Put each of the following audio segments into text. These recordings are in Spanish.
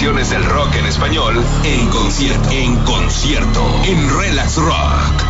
tradiciones del rock en español en concierto. En concierto. En Relax Rock.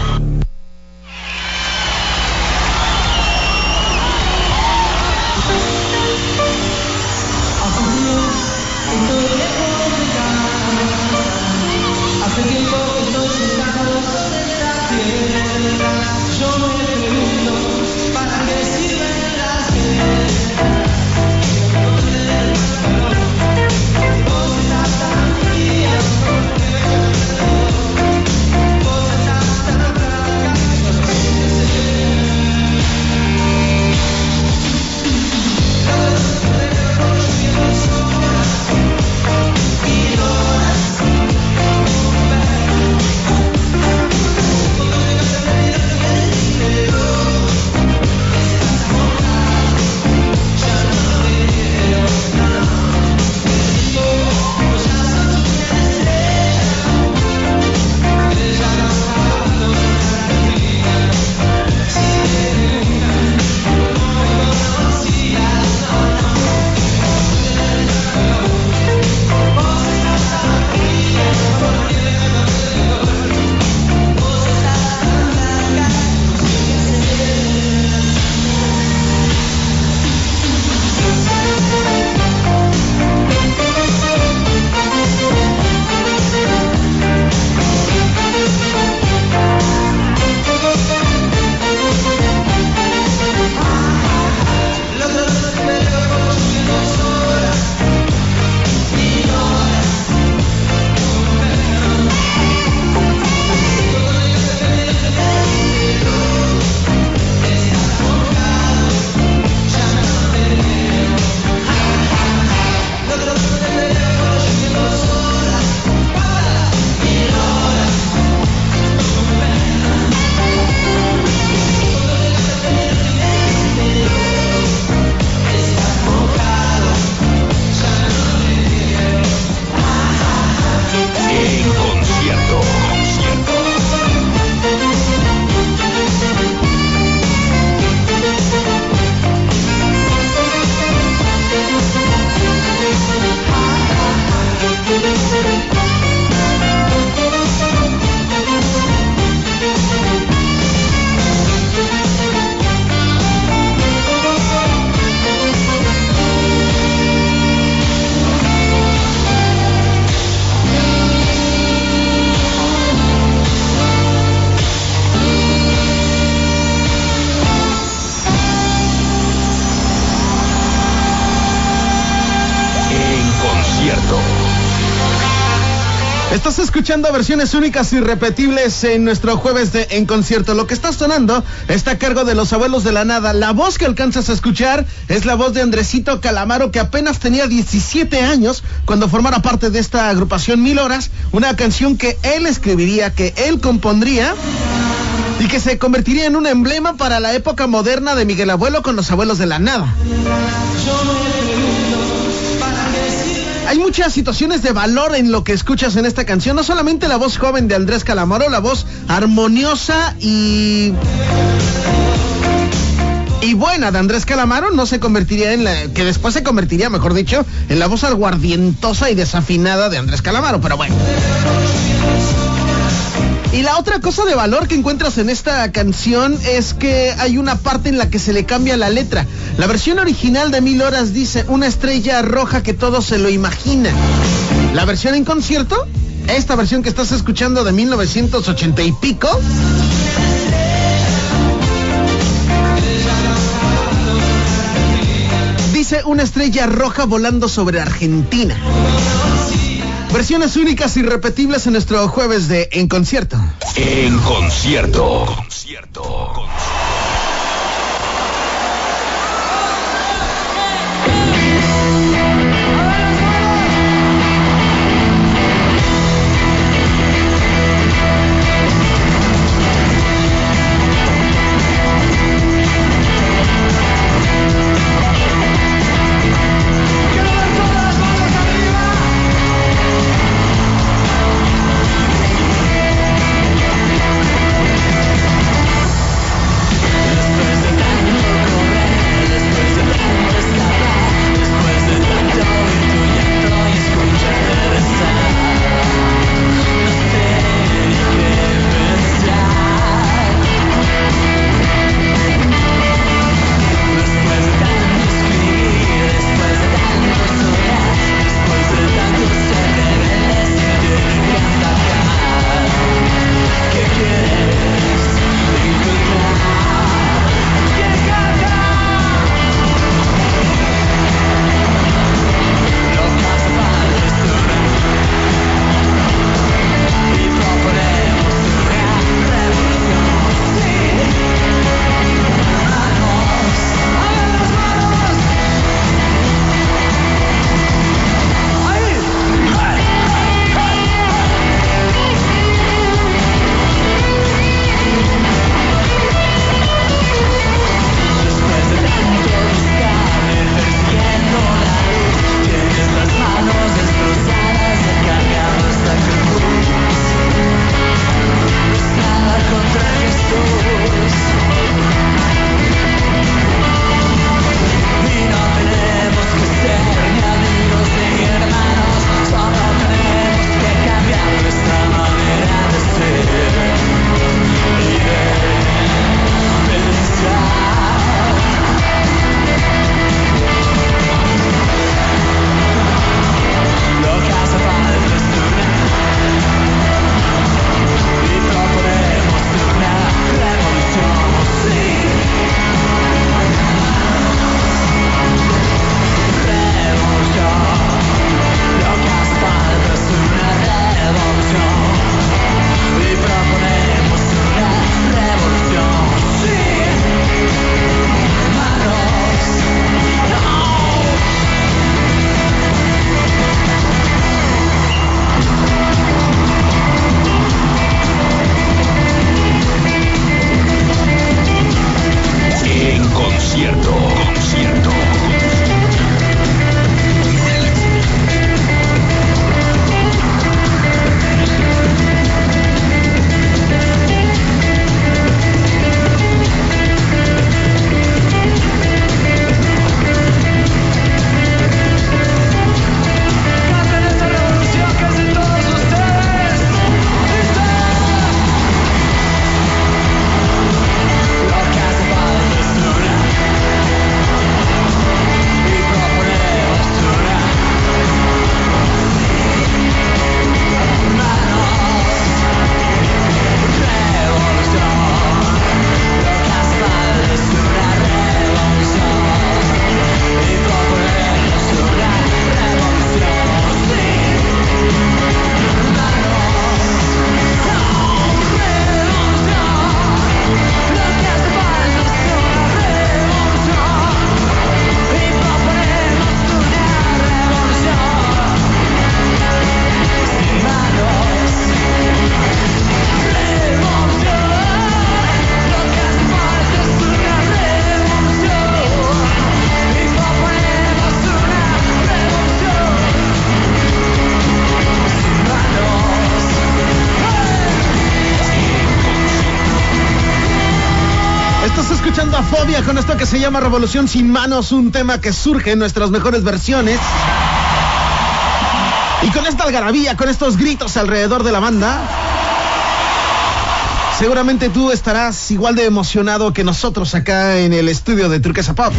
Escuchando versiones únicas y repetibles en nuestro jueves de En Concierto. Lo que está sonando está a cargo de los abuelos de la nada. La voz que alcanzas a escuchar es la voz de Andresito Calamaro, que apenas tenía 17 años cuando formara parte de esta agrupación Mil Horas. Una canción que él escribiría, que él compondría y que se convertiría en un emblema para la época moderna de Miguel Abuelo con los abuelos de la nada hay muchas situaciones de valor en lo que escuchas en esta canción. No solamente la voz joven de Andrés Calamaro, la voz armoniosa y y buena de Andrés Calamaro no se convertiría en la que después se convertiría, mejor dicho, en la voz aguardientosa y desafinada de Andrés Calamaro, pero bueno. Y la otra cosa de valor que encuentras en esta canción es que hay una parte en la que se le cambia la letra. La versión original de Mil Horas dice una estrella roja que todo se lo imagina. La versión en concierto, esta versión que estás escuchando de 1980 y pico, dice una estrella roja volando sobre Argentina. Versiones únicas y repetibles en nuestro jueves de En Concierto. En Concierto. Concierto. escuchando que se llama Revolución sin manos, un tema que surge en nuestras mejores versiones. Y con esta algarabía, con estos gritos alrededor de la banda, seguramente tú estarás igual de emocionado que nosotros acá en el estudio de Turquesa Pop.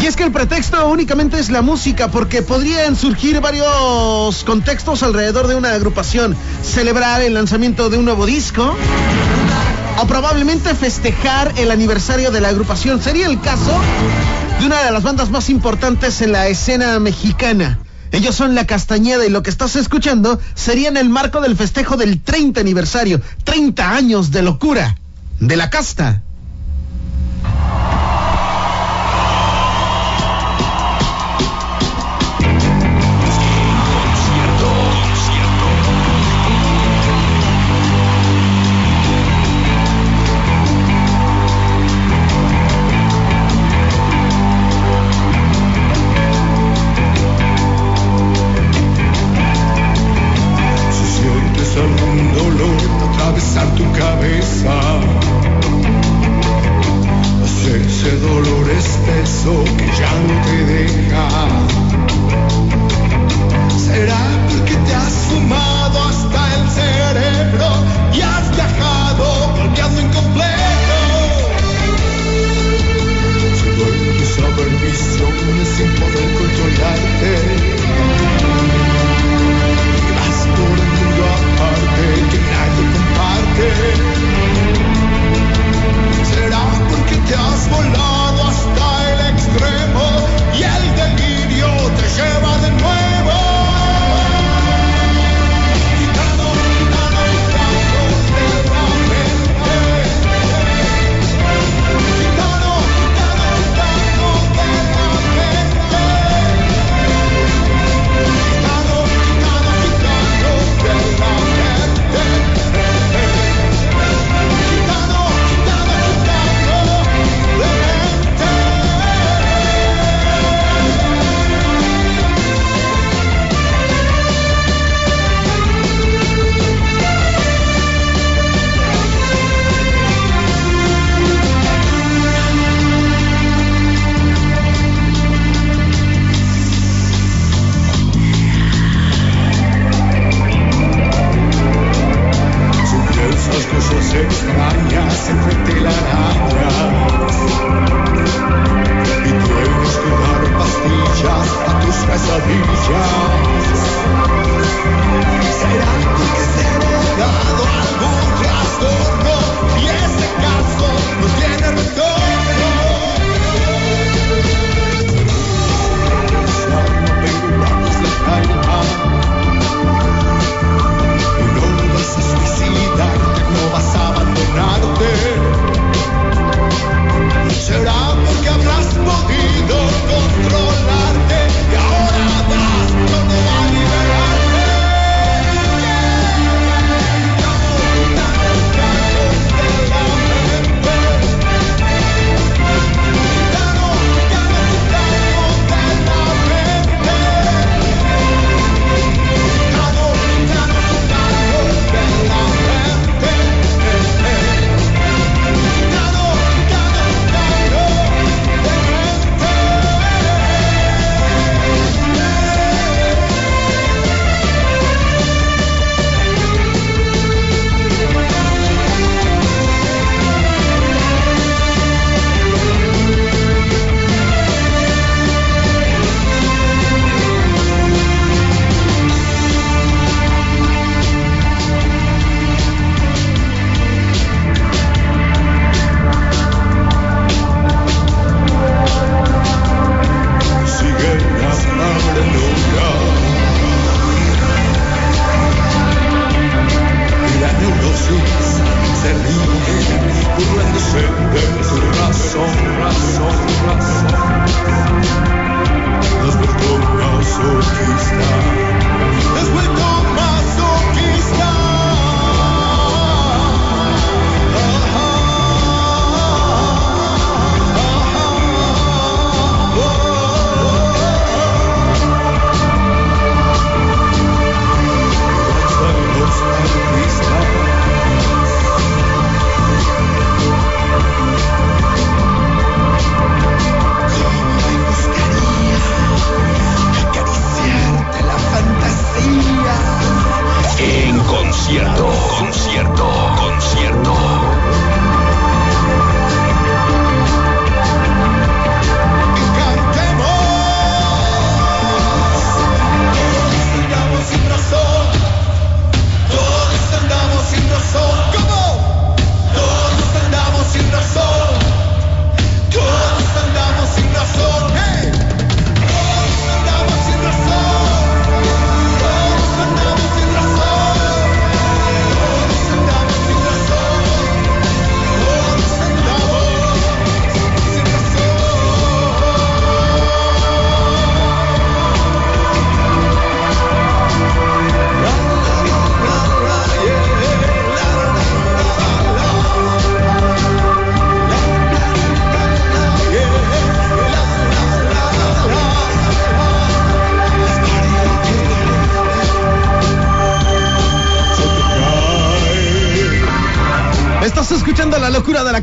Y es que el pretexto únicamente es la música, porque podrían surgir varios contextos alrededor de una agrupación. Celebrar el lanzamiento de un nuevo disco, o probablemente festejar el aniversario de la agrupación. Sería el caso de una de las bandas más importantes en la escena mexicana. Ellos son La Castañeda y lo que estás escuchando sería en el marco del festejo del 30 aniversario, 30 años de locura, de la casta.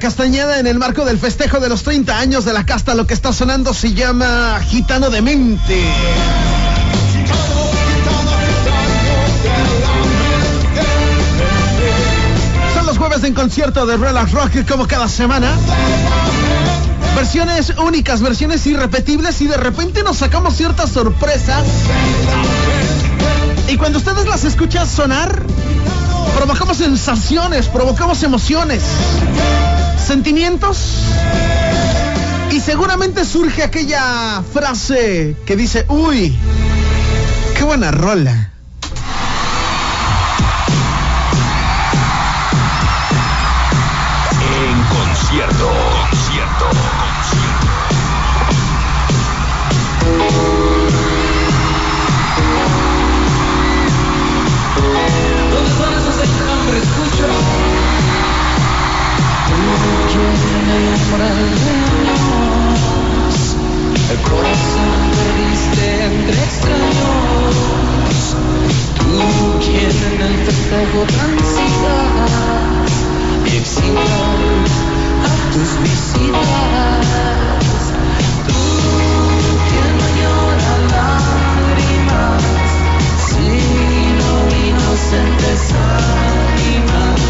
Castañeda en el marco del festejo de los 30 años de la casta. Lo que está sonando se llama Gitano de Mente. Son los jueves en concierto de Relax Rock como cada semana. Versiones únicas, versiones irrepetibles y de repente nos sacamos ciertas sorpresas. Y cuando ustedes las escuchan sonar, provocamos sensaciones, provocamos emociones, sentimientos. Y seguramente surge aquella frase que dice, uy, qué buena rola. El corazón perdiste entre extraños. Tú quien en el festejo transitas y a tus visitas. Tú quien no llora lágrimas sino inocentes ánimas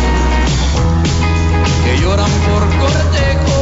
que lloran por cortejo.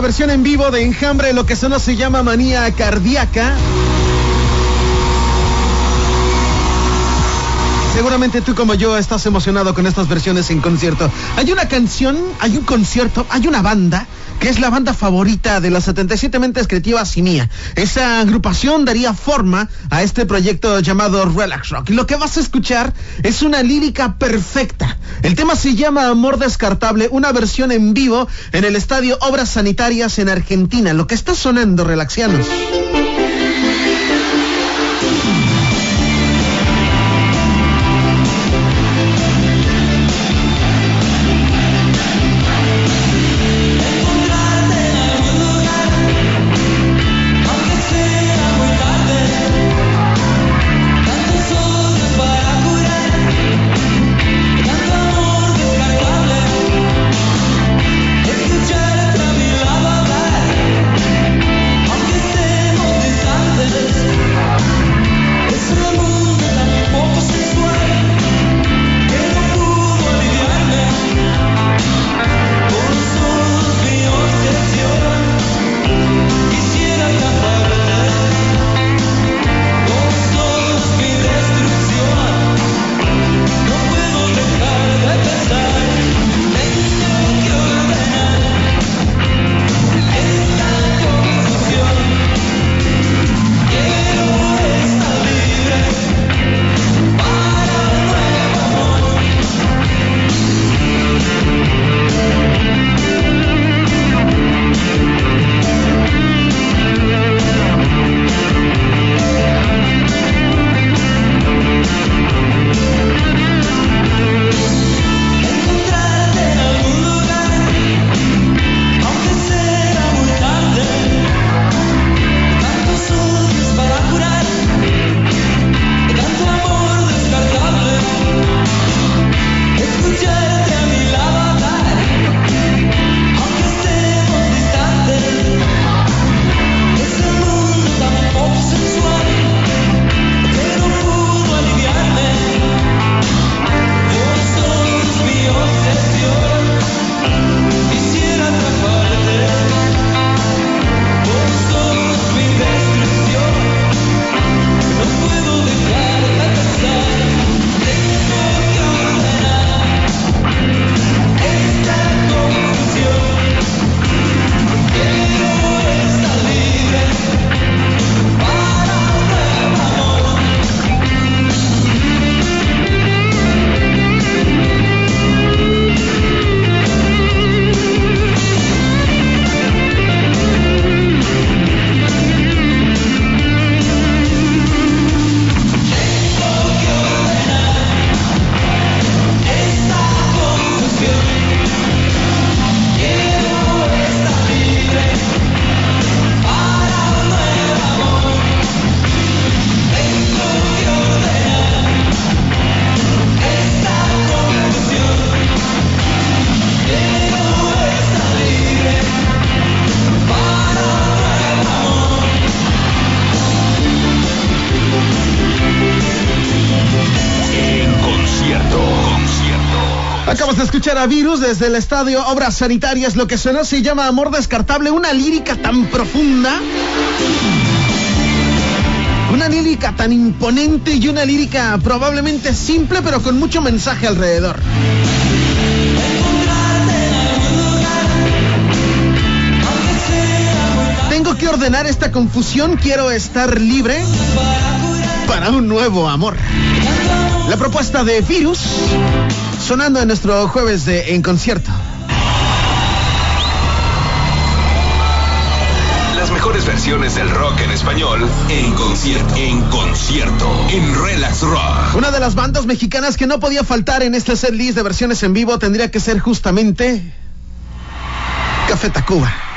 Versión en vivo de Enjambre, lo que solo se llama manía cardíaca. Seguramente tú como yo estás emocionado con estas versiones en concierto. Hay una canción, hay un concierto, hay una banda que es la banda favorita de las 77 mentes creativas y mía. Esa agrupación daría forma a este proyecto llamado Relax Rock. Y lo que vas a escuchar es una lírica perfecta. El tema se llama Amor Descartable, una versión en vivo en el estadio Obras Sanitarias en Argentina. Lo que está sonando, relaxianos. Acabas de escuchar a Virus desde el estadio Obras Sanitarias. Lo que suena se llama Amor Descartable, una lírica tan profunda. Una lírica tan imponente y una lírica probablemente simple, pero con mucho mensaje alrededor. Tengo que ordenar esta confusión, quiero estar libre para un nuevo amor. La propuesta de Virus sonando en nuestro jueves de En Concierto. Las mejores versiones del rock en español en concierto. En concierto. En Relax Rock. Una de las bandas mexicanas que no podía faltar en este set list de versiones en vivo tendría que ser justamente Café Tacuba.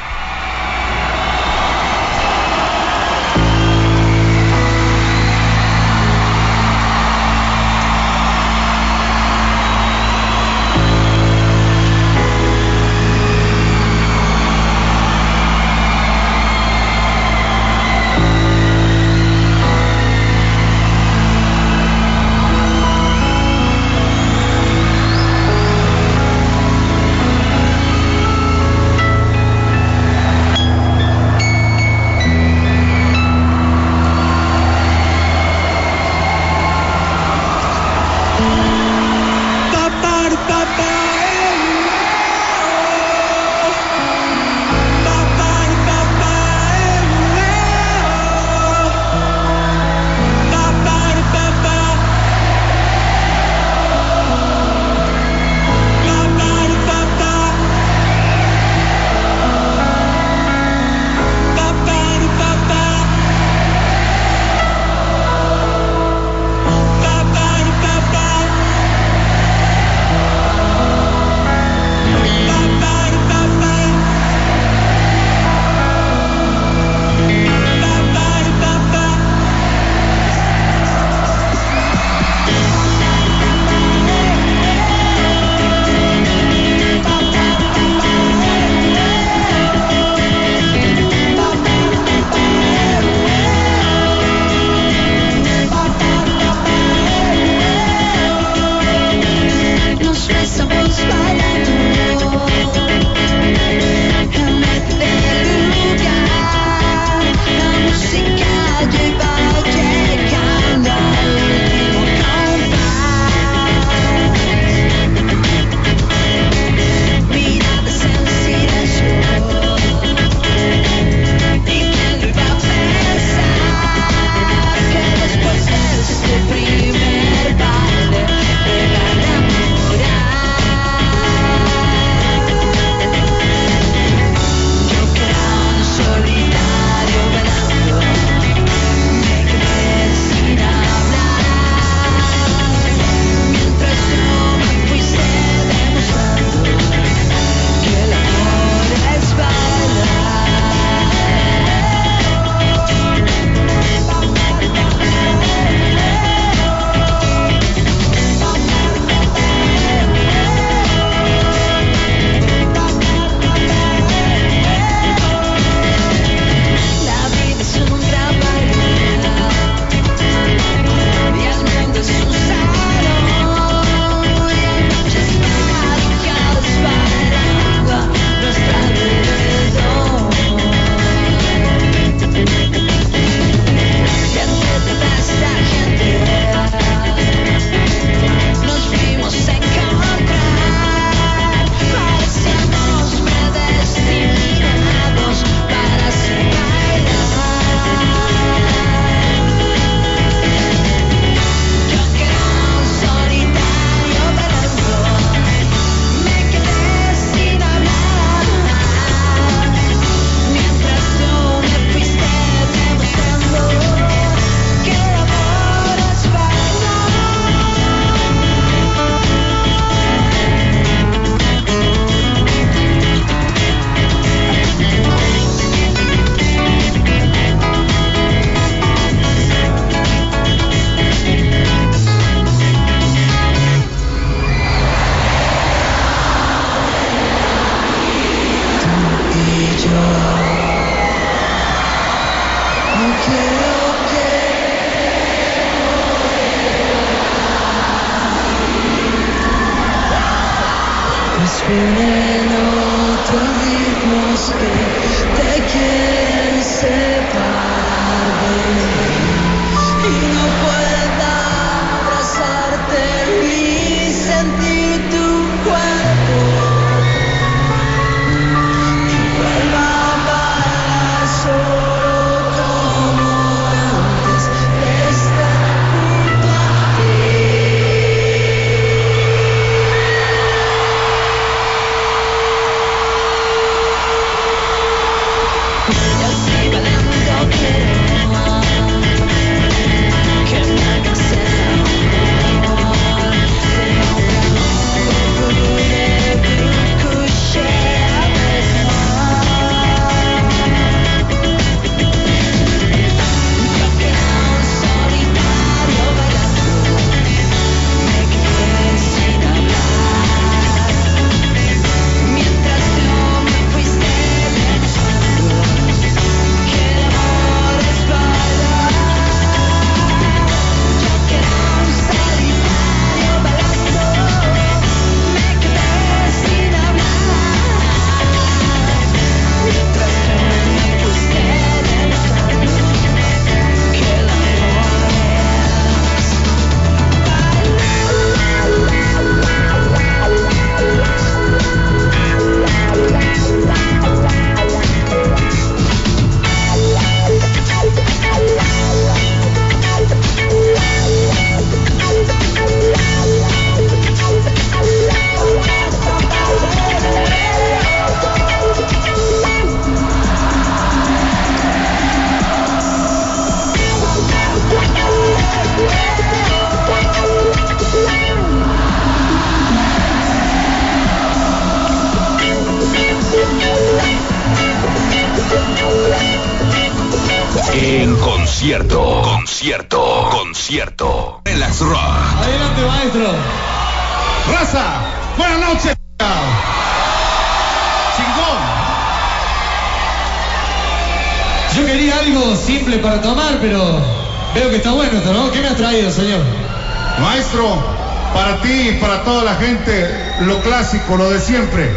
Lo clásico, lo de siempre.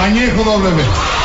Añejo W.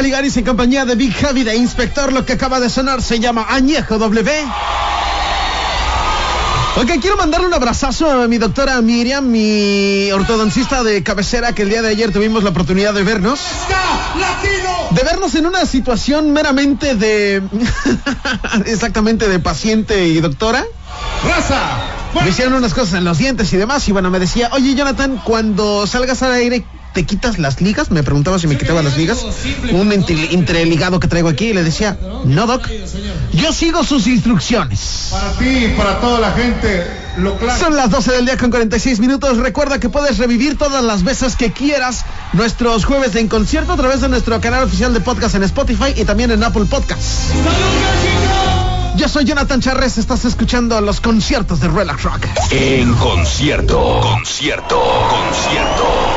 Caligaris en compañía de Big Javi de Inspector. Lo que acaba de sonar se llama Añejo W. Ok, quiero mandarle un abrazazo a mi doctora Miriam, mi ortodoncista de cabecera, que el día de ayer tuvimos la oportunidad de vernos. De vernos en una situación meramente de. exactamente de paciente y doctora. ¡Raza! Me hicieron unas cosas en los dientes y demás. Y bueno, me decía, oye, Jonathan, cuando salgas al aire, ¿te quitas las ligas? Me preguntaba si me quitaba las ligas. Un entre- entreligado que traigo aquí. Y le decía, no, doc. Yo sigo sus instrucciones. Para ti y para toda la gente, lo. Son las 12 del día con 46 minutos. Recuerda que puedes revivir todas las veces que quieras nuestros jueves En Concierto a través de nuestro canal oficial de podcast en Spotify y también en Apple Podcasts. Yo soy Jonathan Charres, estás escuchando los conciertos de Relax Rock. En concierto, concierto, concierto.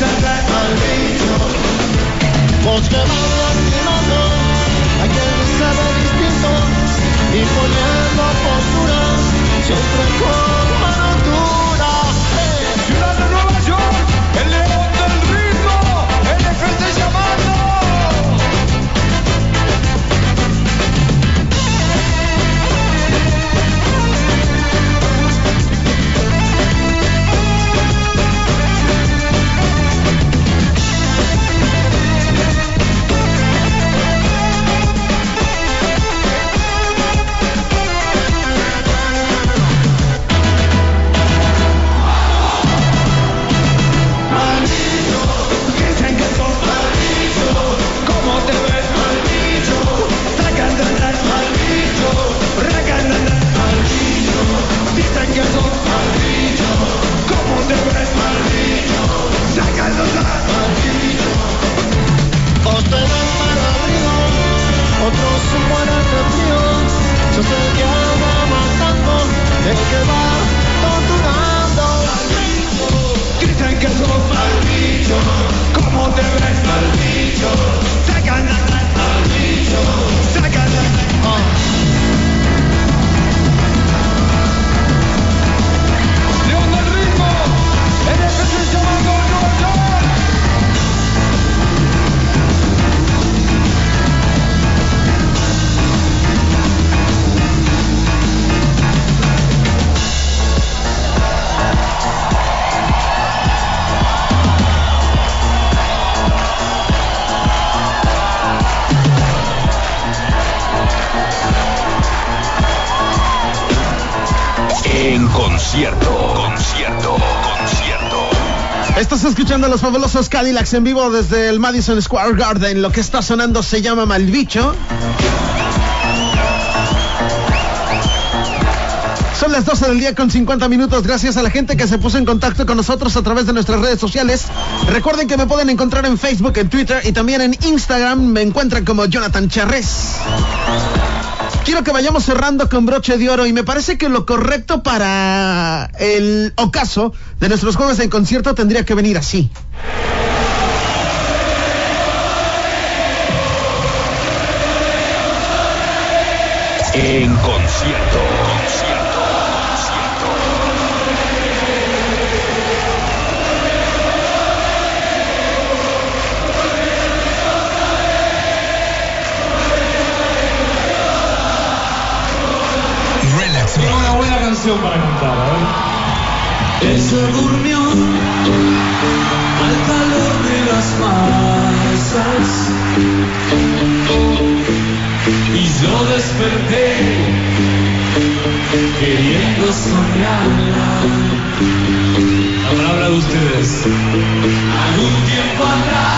Sacan de atrás Vos que vas lastimando a quien se ve distinto y poniendo postura siempre con ¿Cómo te escuchando los fabulosos Cadillacs en vivo desde el Madison Square Garden. Lo que está sonando se llama Malbicho. Son las 12 del día con 50 minutos. Gracias a la gente que se puso en contacto con nosotros a través de nuestras redes sociales. Recuerden que me pueden encontrar en Facebook, en Twitter y también en Instagram. Me encuentran como Jonathan Charres. Quiero que vayamos cerrando con broche de oro y me parece que lo correcto para el ocaso de nuestros jueves en concierto tendría que venir así. En concierto. Para. Ella durmió al calor de las masas y yo desperté queriendo soñarla. La palabra de ustedes. Algún tiempo atrás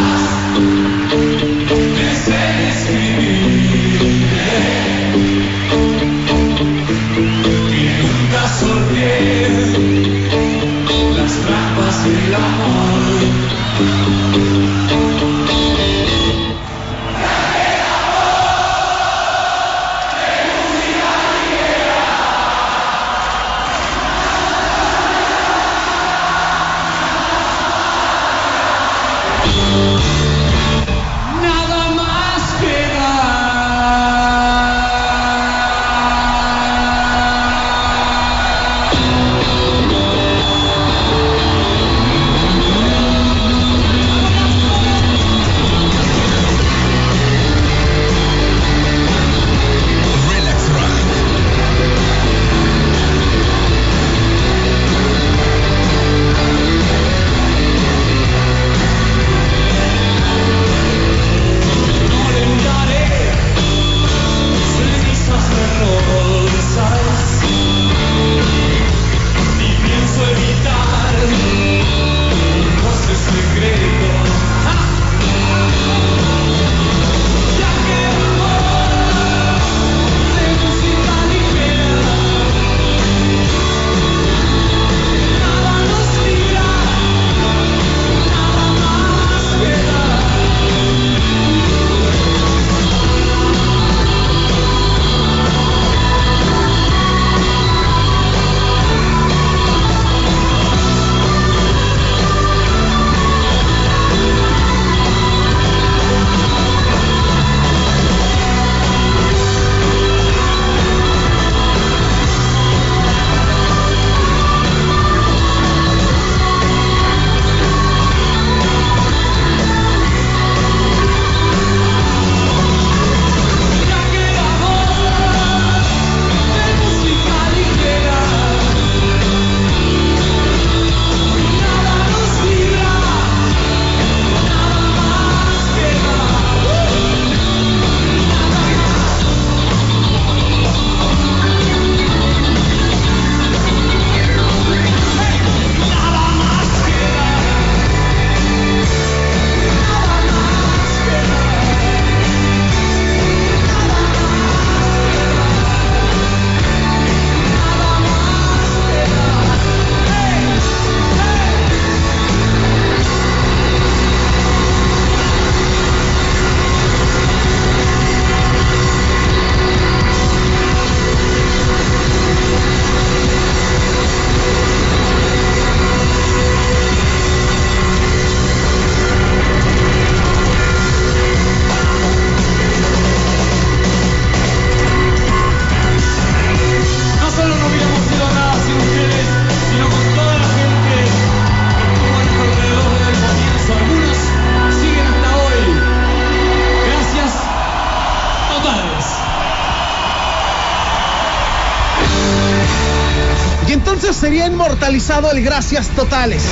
Gracias Totales.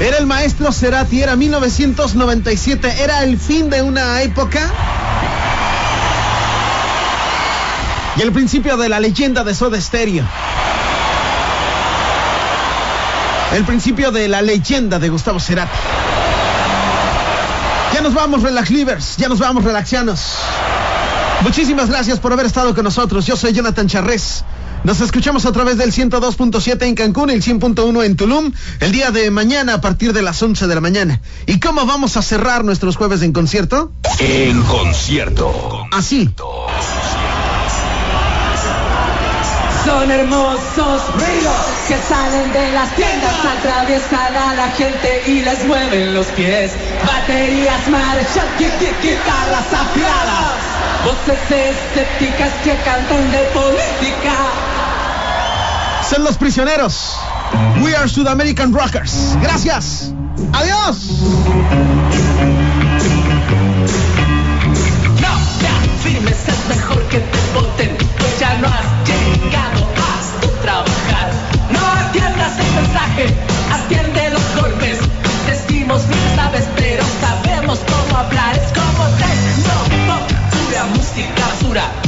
Era el maestro Cerati, era 1997, era el fin de una época. Y el principio de la leyenda de Soda Stereo. El principio de la leyenda de Gustavo Cerati. Ya nos vamos, Relax Livers. Ya nos vamos, Relaxianos. Muchísimas gracias por haber estado con nosotros. Yo soy Jonathan Charrés. Nos escuchamos a través del 102.7 en Cancún, el 100.1 en Tulum, el día de mañana a partir de las 11 de la mañana. ¿Y cómo vamos a cerrar nuestros jueves en concierto? En concierto. Así. Son hermosos ruidos que salen de las tiendas, atraviesan a la gente y les mueven los pies. Baterías qui- guitarras afiladas, voces escépticas que cantan de política. Son los prisioneros. We are Sudamerican Rockers. Gracias. Adiós. No te afirmes, es mejor que te voten, pues ya no has llegado a tu trabajar. No atiendas el mensaje, atiende los golpes. Decimos bien sabes, pero sabemos cómo hablar. Es como techno, pop, pura música basura.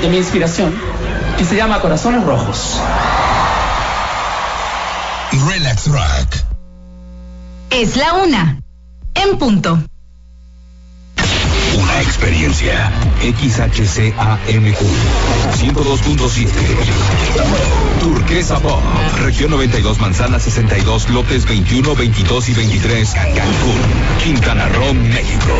de mi inspiración que se llama Corazones Rojos. Relax Rock. Es la una. En punto. Una experiencia. XHCAMQ 102.7. Turquesa Pop. Región 92, Manzana 62, López 21, 22 y 23. Cancún, Quintana Roo, México.